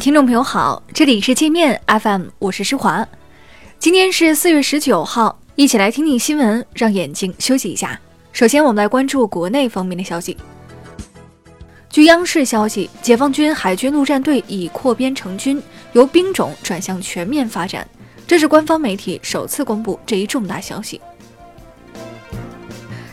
听众朋友好，这里是界面 FM，我是施华。今天是四月十九号，一起来听听新闻，让眼睛休息一下。首先，我们来关注国内方面的消息。据央视消息，解放军海军陆战队已扩编成军，由兵种转向全面发展。这是官方媒体首次公布这一重大消息。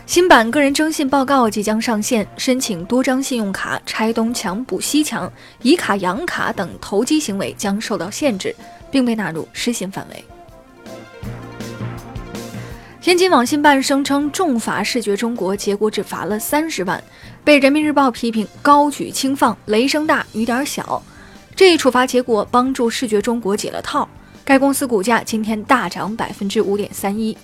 新版个人征信报告即将上线，申请多张信用卡拆东墙补西墙、以卡养卡等投机行为将受到限制，并被纳入失信范围。天津网信办声称重罚视觉中国，结果只罚了三十万，被人民日报批评高举轻放，雷声大雨点小。这一处罚结果帮助视觉中国解了套，该公司股价今天大涨百分之五点三一。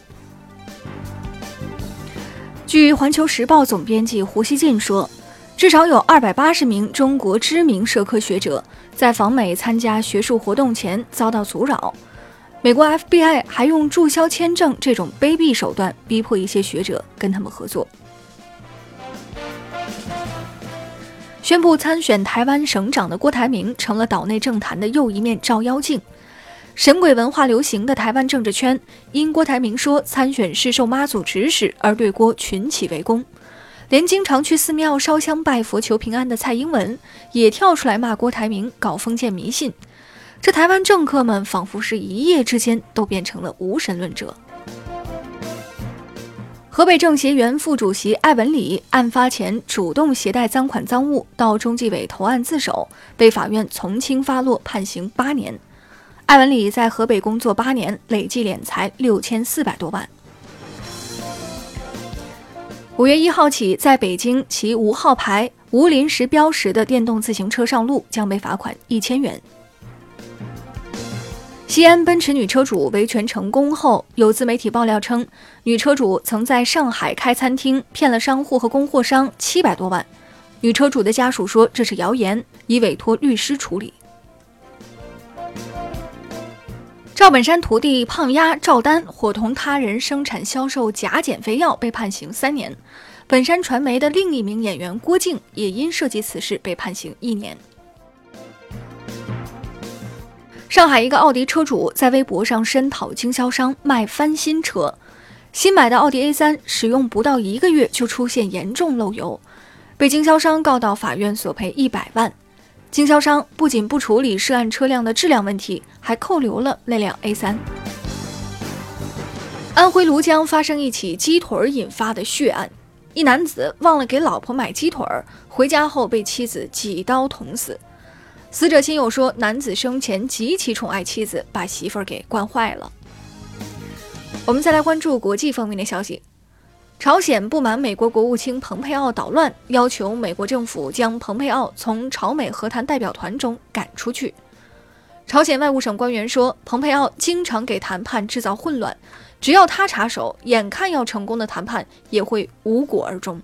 据《环球时报》总编辑胡锡进说，至少有二百八十名中国知名社科学者在访美参加学术活动前遭到阻扰。美国 FBI 还用注销签证这种卑鄙手段逼迫一些学者跟他们合作。宣布参选台湾省长的郭台铭成了岛内政坛的又一面照妖镜。神鬼文化流行的台湾政治圈，因郭台铭说参选是受妈祖指使而对郭群起围攻，连经常去寺庙烧香拜佛求平安的蔡英文也跳出来骂郭台铭搞封建迷信。这台湾政客们仿佛是一夜之间都变成了无神论者。河北政协原副主席艾文礼案发前主动携带赃款赃物到中纪委投案自首，被法院从轻发落，判刑八年。艾文礼在河北工作八年，累计敛财六千四百多万。五月一号起，在北京骑无号牌、无临时标识的电动自行车上路将被罚款一千元。西安奔驰女车主维权成功后，有自媒体爆料称，女车主曾在上海开餐厅，骗了商户和供货商七百多万。女车主的家属说这是谣言，已委托律师处理。赵本山徒弟胖丫赵丹伙同他人生产销售假减肥药，被判刑三年。本山传媒的另一名演员郭靖也因涉及此事被判刑一年。上海一个奥迪车主在微博上声讨经销商卖翻新车，新买的奥迪 A3 使用不到一个月就出现严重漏油，被经销商告到法院索赔一百万。经销商不仅不处理涉案车辆的质量问题，还扣留了那辆 A3。安徽庐江发生一起鸡腿引发的血案，一男子忘了给老婆买鸡腿，回家后被妻子几刀捅死。死者亲友说，男子生前极其宠爱妻子，把媳妇儿给惯坏了。我们再来关注国际方面的消息。朝鲜不满美国国务卿蓬佩奥捣乱，要求美国政府将蓬佩奥从朝美和谈代表团中赶出去。朝鲜外务省官员说，蓬佩奥经常给谈判制造混乱，只要他插手，眼看要成功的谈判也会无果而终。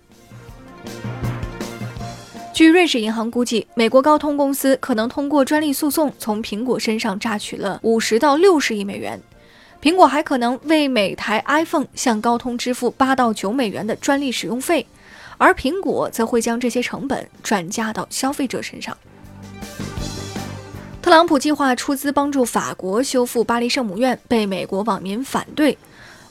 据瑞士银行估计，美国高通公司可能通过专利诉讼从苹果身上榨取了五十到六十亿美元。苹果还可能为每台 iPhone 向高通支付八到九美元的专利使用费，而苹果则会将这些成本转嫁到消费者身上。特朗普计划出资帮助法国修复巴黎圣母院，被美国网民反对。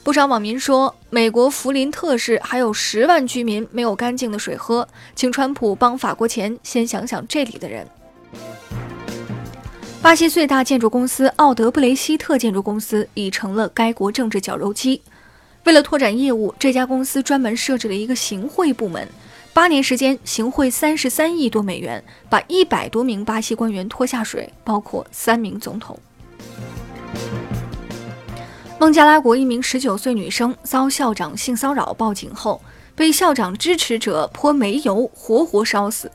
不少网民说，美国福林特市还有十万居民没有干净的水喝，请川普帮法国前先想想这里的人。巴西最大建筑公司奥德布雷希特建筑公司已成了该国政治绞肉机。为了拓展业务，这家公司专门设置了一个行贿部门，八年时间行贿三十三亿多美元，把一百多名巴西官员拖下水，包括三名总统。孟加拉国一名十九岁女生遭校长性骚扰，报警后被校长支持者泼煤油，活活烧死。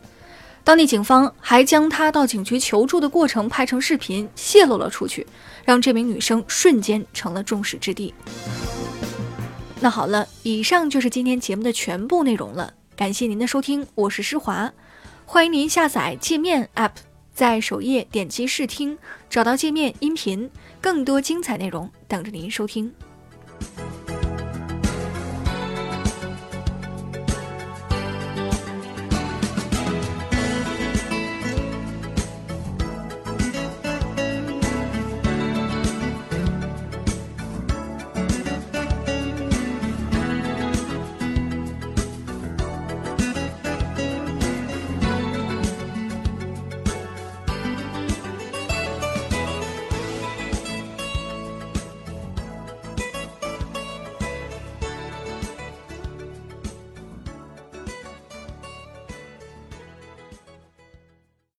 当地警方还将他到警局求助的过程拍成视频泄露了出去，让这名女生瞬间成了众矢之的。那好了，以上就是今天节目的全部内容了，感谢您的收听，我是施华，欢迎您下载界面 App，在首页点击试听，找到界面音频，更多精彩内容等着您收听。